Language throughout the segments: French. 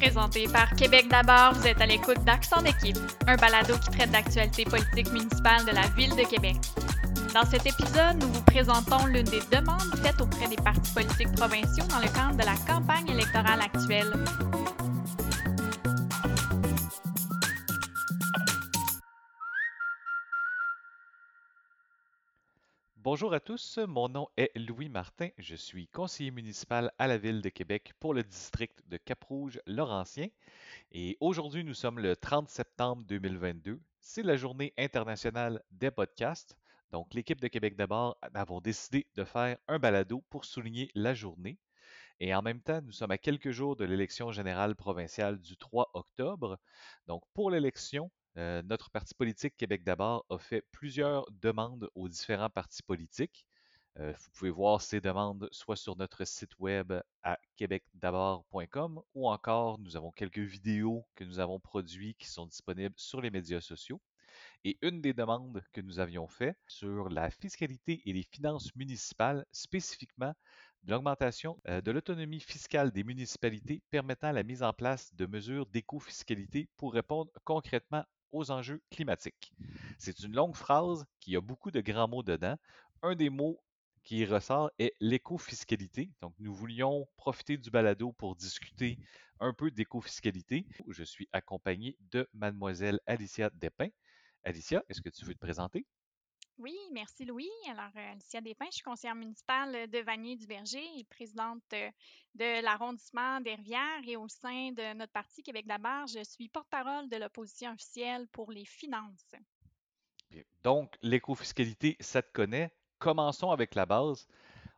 Présenté par Québec d'abord, vous êtes à l'écoute d'Accent d'équipe, un balado qui traite d'actualités politiques municipales de la ville de Québec. Dans cet épisode, nous vous présentons l'une des demandes faites auprès des partis politiques provinciaux dans le cadre de la campagne électorale actuelle. Bonjour à tous, mon nom est Louis Martin, je suis conseiller municipal à la ville de Québec pour le district de Cap-Rouge-Laurentien et aujourd'hui nous sommes le 30 septembre 2022, c'est la journée internationale des podcasts. Donc l'équipe de Québec d'abord avons décidé de faire un balado pour souligner la journée et en même temps nous sommes à quelques jours de l'élection générale provinciale du 3 octobre. Donc pour l'élection, euh, notre parti politique Québec d'abord a fait plusieurs demandes aux différents partis politiques. Euh, vous pouvez voir ces demandes soit sur notre site web à québecdabord.com ou encore nous avons quelques vidéos que nous avons produites qui sont disponibles sur les médias sociaux. Et une des demandes que nous avions fait sur la fiscalité et les finances municipales, spécifiquement l'augmentation euh, de l'autonomie fiscale des municipalités permettant la mise en place de mesures d'éco-fiscalité pour répondre concrètement aux enjeux climatiques. C'est une longue phrase qui a beaucoup de grands mots dedans. Un des mots qui ressort est l'éco-fiscalité. Donc, nous voulions profiter du balado pour discuter un peu d'éco-fiscalité. Je suis accompagné de mademoiselle Alicia Despins. Alicia, est-ce que tu veux te présenter? Oui, merci Louis. Alors, euh, Alicia Despins, je suis conseillère municipale de Vanier-du-Berger et présidente euh, de l'arrondissement des Rivières et au sein de notre parti Québec d'abord, je suis porte-parole de l'opposition officielle pour les finances. Donc, l'écofiscalité, ça te connaît. Commençons avec la base.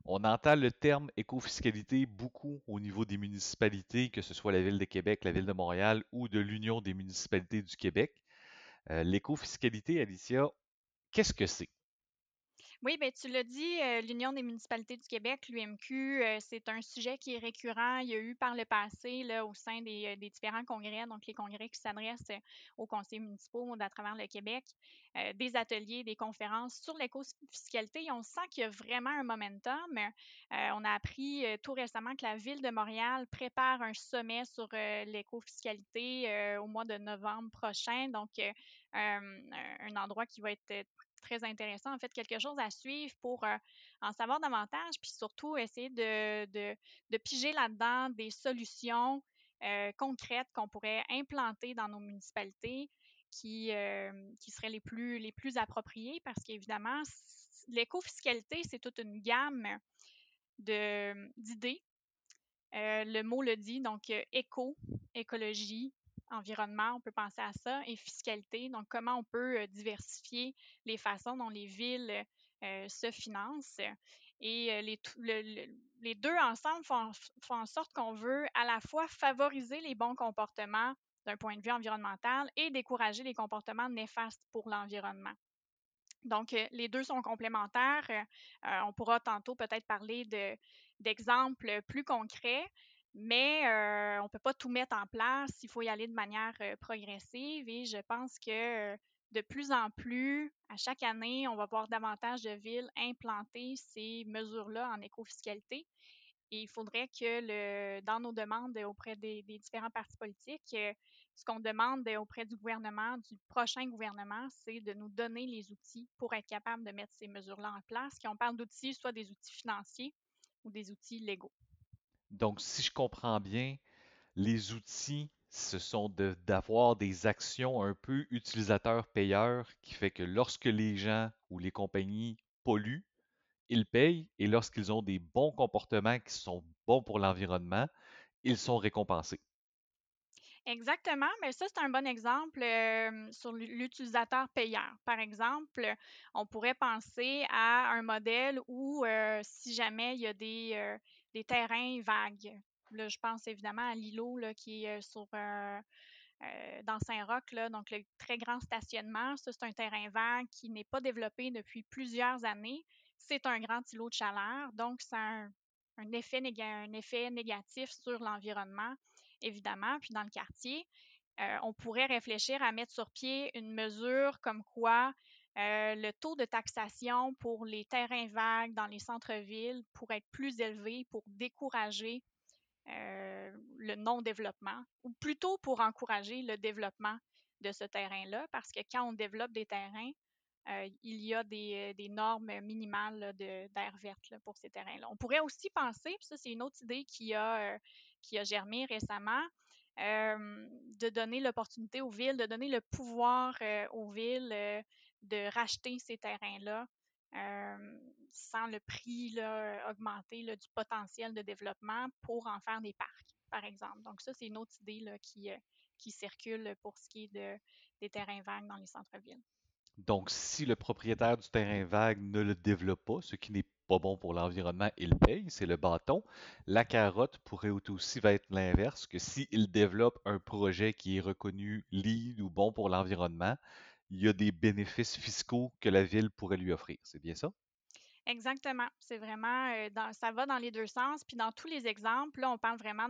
On entend le terme écofiscalité beaucoup au niveau des municipalités, que ce soit la Ville de Québec, la Ville de Montréal ou de l'Union des municipalités du Québec. Euh, l'écofiscalité, Alicia, Qu'est-ce que c'est? Oui, bien, tu l'as dit, euh, l'Union des municipalités du Québec, l'UMQ, euh, c'est un sujet qui est récurrent. Il y a eu par le passé, là, au sein des, euh, différents congrès, donc les congrès qui s'adressent aux conseillers municipaux à travers le Québec, des ateliers, des conférences sur l'éco-fiscalité. on sent qu'il y a vraiment un momentum. on a appris tout récemment que la Ville de Montréal prépare un sommet sur l'éco-fiscalité au mois de novembre prochain. Donc, un endroit qui va être très intéressant. En fait, quelque chose à suivre pour euh, en savoir davantage, puis surtout essayer de, de, piger là-dedans des solutions euh, concrètes qu'on pourrait implanter dans nos municipalités qui, euh, qui seraient les plus, les plus appropriées parce qu'évidemment, l'éco-fiscalité, c'est toute une gamme d'idées. le mot le dit, donc éco, écologie, environnement, on peut penser à ça, et fiscalité, donc comment on peut euh, diversifier les façons dont les villes euh, se financent. Et euh, les, deux ensemble font en sorte qu'on veut à la fois favoriser les bons comportements d'un point de vue environnemental et décourager les comportements néfastes pour l'environnement. Donc, les deux sont complémentaires. on pourra tantôt peut-être parler d'exemples plus concrets, mais on ne peut pas tout mettre en place. Il faut y aller de manière progressive et je pense que de plus en plus, à chaque année, on va voir davantage de villes implanter ces mesures-là en écofiscalité. Et il faudrait que dans nos demandes auprès des, différents partis politiques, ce qu'on demande auprès du gouvernement, du prochain gouvernement, c'est de nous donner les outils pour être capable de mettre ces mesures-là en place. Quand on parle d'outils, soit des outils financiers ou des outils légaux. Donc, si je comprends bien, les outils, ce sont d'avoir des actions un peu utilisateurs-payeurs qui fait que lorsque les gens ou les compagnies polluent, ils payent et lorsqu'ils ont des bons comportements qui sont bons pour l'environnement, ils sont récompensés. Exactement, mais ça, c'est un bon exemple sur l'utilisateur payeur. Par exemple, on pourrait penser à un modèle où si jamais il y a des, des terrains vagues. Là, je pense évidemment à l'îlot qui est euh, sur euh, euh, dans Saint-Roch, donc le très grand stationnement. Ça, c'est un terrain vague qui n'est pas développé depuis plusieurs années. C'est un grand îlot de chaleur, donc ça a un, effet, un effet négatif sur l'environnement, évidemment. Puis dans le quartier, on pourrait réfléchir à mettre sur pied une mesure comme quoi euh, le taux de taxation pour les terrains vagues dans les centres-villes pourrait être plus élevé pour décourager le non-développement, ou plutôt pour encourager le développement de ce terrain-là, parce que quand on développe des terrains, euh, il y a des, normes minimales d'air verte pour ces terrains-là. On pourrait aussi penser, puis ça c'est une autre idée qui a, euh, qui a germé récemment, euh, de donner l'opportunité aux villes, de donner le pouvoir aux villes de racheter ces terrains-là sans le prix là, augmenté là, du potentiel de développement pour en faire des parcs, par exemple. Donc ça, c'est une autre idée là, qui, qui circule pour ce qui est de, des terrains vagues dans les centres-villes. Donc, si le propriétaire du terrain vague ne le développe pas, ce qui n'est pas bon pour l'environnement, il paye, c'est le bâton. La carotte pourrait aussi être l'inverse, que s'il développe un projet qui est reconnu lead ou bon pour l'environnement, il y a des bénéfices fiscaux que la ville pourrait lui offrir. C'est bien ça? Exactement. C'est vraiment, euh, ça va dans les deux sens. Puis dans tous les exemples, là, on parle vraiment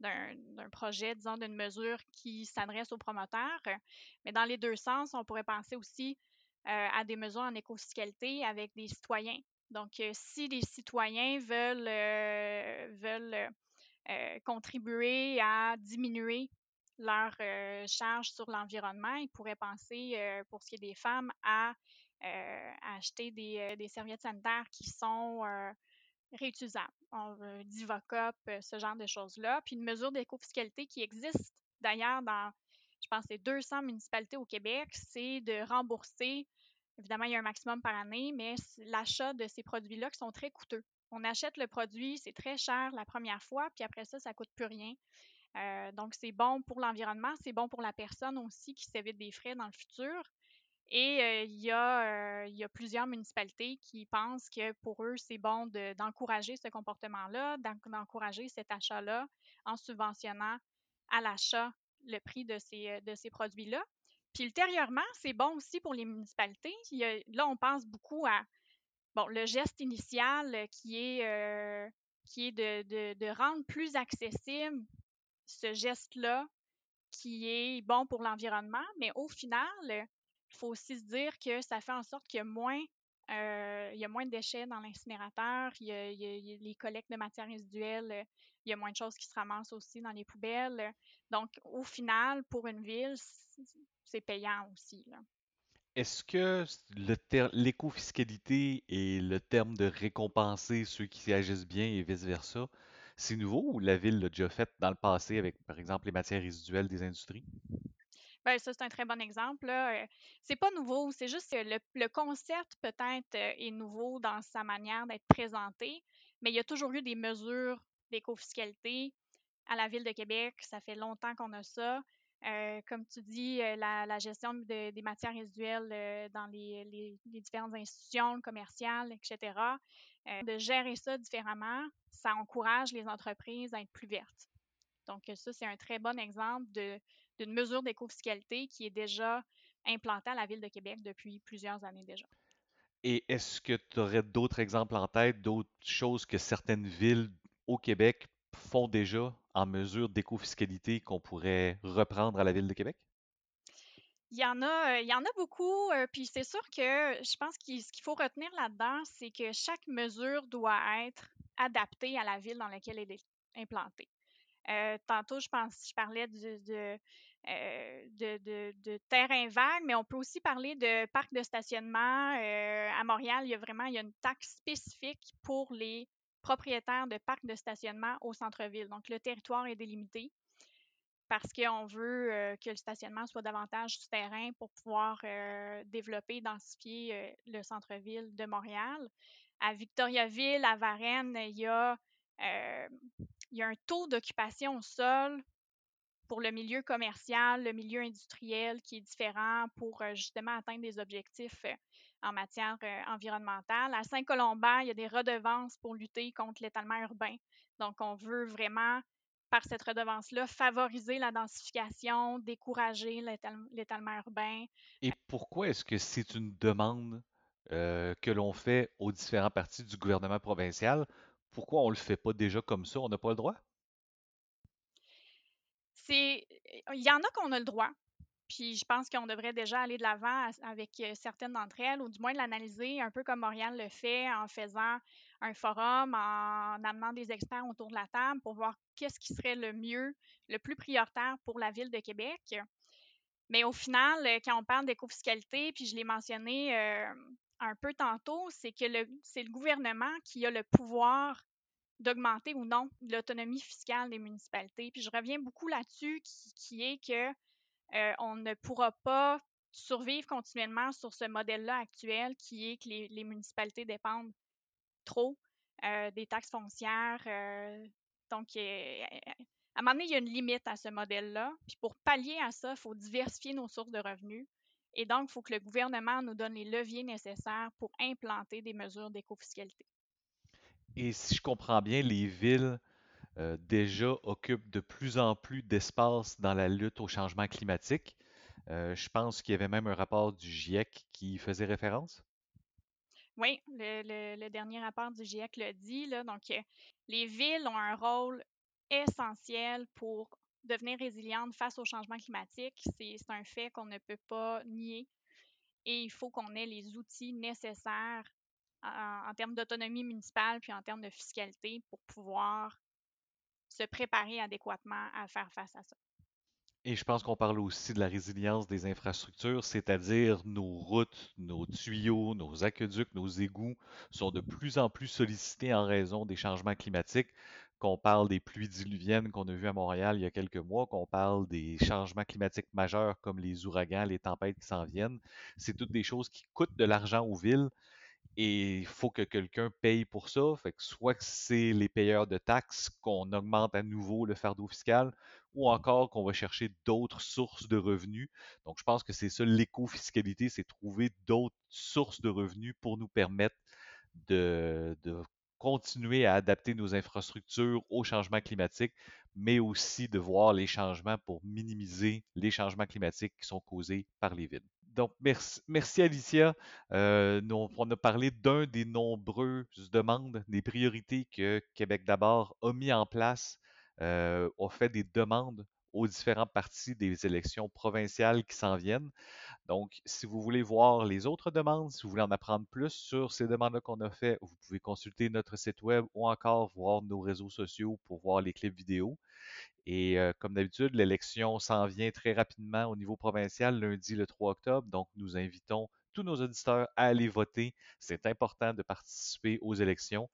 d'un projet, disons, d'une mesure qui s'adresse aux promoteurs. Mais dans les deux sens, on pourrait penser aussi euh, à des mesures en éco-fiscalité avec des citoyens. Donc, euh, si les citoyens veulent, veulent contribuer à diminuer leur charge sur l'environnement, ils pourraient penser, pour ce qui est des femmes, à euh, acheter des, euh, serviettes sanitaires qui sont euh, réutilisables. On Divocop, ce genre de choses-là. Puis une mesure d'éco-fiscalité qui existe d'ailleurs dans, je pense, les 200 municipalités au Québec, c'est de rembourser, évidemment, il y a un maximum par année, mais l'achat de ces produits-là qui sont très coûteux. On achète le produit, c'est très cher la première fois, puis après ça, ça coûte plus rien. Euh, donc, c'est bon pour l'environnement, c'est bon pour la personne aussi qui s'évite des frais dans le futur. Et euh, il, y a, euh, y a, plusieurs municipalités qui pensent que pour eux, c'est bon d'encourager ce comportement-là, d'encourager cet achat-là en subventionnant à l'achat le prix de ces, de ces produits-là. Puis ultérieurement, c'est bon aussi pour les municipalités. là, on pense beaucoup à bon, le geste initial qui est, qui est de, de rendre plus accessible ce geste-là qui est bon pour l'environnement, mais au final, il faut aussi se dire que ça fait en sorte qu'il y a moins, euh, il y a moins de déchets dans l'incinérateur, il, y a les collectes de matières résiduelles, il y a moins de choses qui se ramassent aussi dans les poubelles. Donc, au final, pour une ville, c'est payant aussi. Est-ce que l'éco-fiscalité et le terme de récompenser ceux qui agissent bien et vice-versa, c'est nouveau ou la ville l'a déjà fait dans le passé avec, par exemple, les matières résiduelles des industries? Ben, ça, c'est un très bon exemple. C'est pas nouveau, c'est juste que le, concept peut-être euh, est nouveau dans sa manière d'être présenté, mais il y a toujours eu des mesures d'éco-fiscalité à la Ville de Québec. Ça fait longtemps qu'on a ça. Euh, comme tu dis, la, gestion des matières résiduelles dans les, les, différentes institutions commerciales, etc. de gérer ça différemment, ça encourage les entreprises à être plus vertes. Donc, ça, c'est un très bon exemple d'une mesure d'éco-fiscalité qui est déjà implantée à la Ville de Québec depuis plusieurs années déjà. Et est-ce que tu aurais d'autres exemples en tête, d'autres choses que certaines villes au Québec font déjà en mesure d'éco-fiscalité qu'on pourrait reprendre à la Ville de Québec? Il y en a, il y en a beaucoup. Euh, puis c'est sûr que je pense que ce qu'il faut retenir là-dedans, c'est que chaque mesure doit être adaptée à la ville dans laquelle elle est implantée. Euh, tantôt, je pense, je parlais euh, de, terrain vague, mais on peut aussi parler de parc de stationnement. À Montréal, il y a vraiment il y a une taxe spécifique pour les propriétaires de parcs de stationnement au centre-ville. Donc, le territoire est délimité parce qu'on veut que le stationnement soit davantage terrain pour pouvoir développer, densifier le centre-ville de Montréal. À Victoriaville, à Varennes, il y a il y a un taux d'occupation au sol pour le milieu commercial, le milieu industriel qui est différent pour euh, justement atteindre des objectifs euh, en matière euh, environnementale. À Saint-Colomban, il y a des redevances pour lutter contre l'étalement urbain. Donc, on veut vraiment, par cette redevance-là, favoriser la densification, décourager l'étalement urbain. Et pourquoi est-ce que c'est une demande que l'on fait aux différents partis du gouvernement provincial? Pourquoi on le fait pas déjà comme ça? On n'a pas le droit? Il y en a qu'on a le droit. puis je pense qu'on devrait déjà aller de l'avant avec certaines d'entre elles, ou du moins l'analyser, un peu comme Oriane le fait en faisant un forum, en amenant des experts autour de la table pour voir qu'est-ce qui serait le mieux, le plus prioritaire pour la ville de Québec. Mais au final, quand on parle d'éco-fiscalité, puis je l'ai mentionné un peu tantôt, c'est que c'est le gouvernement qui a le pouvoir d'augmenter ou non l'autonomie fiscale des municipalités. Puis je reviens beaucoup là-dessus, qui, est que euh, ne pourra pas survivre continuellement sur ce modèle-là actuel, qui est que les, municipalités dépendent trop euh, des taxes foncières. Euh, donc, à un moment donné, il y a une limite à ce modèle-là. Puis pour pallier à ça, il faut diversifier nos sources de revenus. Et donc, il faut que le gouvernement nous donne les leviers nécessaires pour implanter des mesures d'éco-fiscalité. Et si je comprends bien, les villes euh, déjà occupent de plus en plus d'espace dans la lutte au changement climatique. Euh, je pense qu'il y avait même un rapport du GIEC qui faisait référence. Oui, le, dernier rapport du GIEC le dit. Donc, euh, les villes ont un rôle essentiel pour devenir résilientes face au changement climatique. C'est un fait qu'on ne peut pas nier. Et il faut qu'on ait les outils nécessaires en, termes d'autonomie municipale puis en termes de fiscalité pour pouvoir se préparer adéquatement à faire face à ça. Et je pense qu'on parle aussi de la résilience des infrastructures, c'est-à-dire nos routes, nos tuyaux, nos aqueducs, nos égouts sont de plus en plus sollicités en raison des changements climatiques. Qu'on parle des pluies diluviennes qu'on a vues à Montréal il y a quelques mois, qu'on parle des changements climatiques majeurs comme les ouragans, les tempêtes qui s'en viennent, c'est toutes des choses qui coûtent de l'argent aux villes et il faut que quelqu'un paye pour ça. Fait que soit que c'est les payeurs de taxes qu'on augmente à nouveau le fardeau fiscal, ou encore qu'on va chercher d'autres sources de revenus. Donc, je pense que c'est ça l'éco-fiscalité, c'est trouver d'autres sources de revenus pour nous permettre de, de continuer à adapter nos infrastructures au changement climatique, mais aussi de voir les changements pour minimiser les changements climatiques qui sont causés par les villes. Donc, merci, merci Alicia. Euh, on a parlé d'un des nombreuses demandes, des priorités que Québec d'abord a mis en place, euh, fait des demandes aux différents partis des élections provinciales qui s'en viennent. Donc, si vous voulez voir les autres demandes, si vous voulez en apprendre plus sur ces demandes-là qu'on a fait, vous pouvez consulter notre site web ou encore voir nos réseaux sociaux pour voir les clips vidéo. Et euh, comme d'habitude, l'élection s'en vient très rapidement au niveau provincial, lundi le 3 octobre. Donc, nous invitons tous nos auditeurs à aller voter. C'est important de participer aux élections.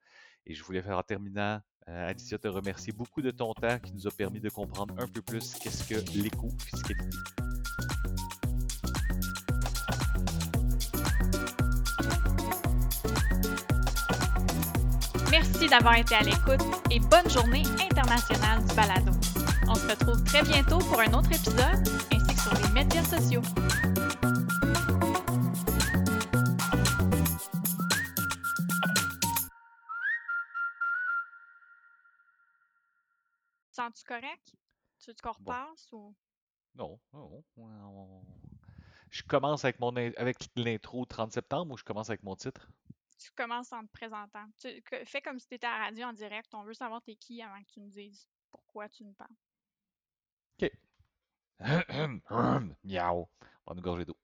Et je voulais faire en terminant, euh, Alicia, te remercier beaucoup de ton temps qui nous a permis de comprendre un peu plus qu'est-ce que l'éco-fiscalité. Merci d'avoir été à l'écoute et bonne journée internationale du balado. On se retrouve très bientôt pour un autre épisode ainsi que sur les médias sociaux. Sens-tu correct? Tu veux qu'on repasse ou? Non, non. Je commence avec mon avec l'intro 30 septembre ou je commence avec mon titre? Tu commences en te présentant. fais comme si tu étais à la radio en direct. On veut savoir t'es qui avant que tu nous dises pourquoi tu nous parles. OK. Miaou. On va nous gorger d'eau.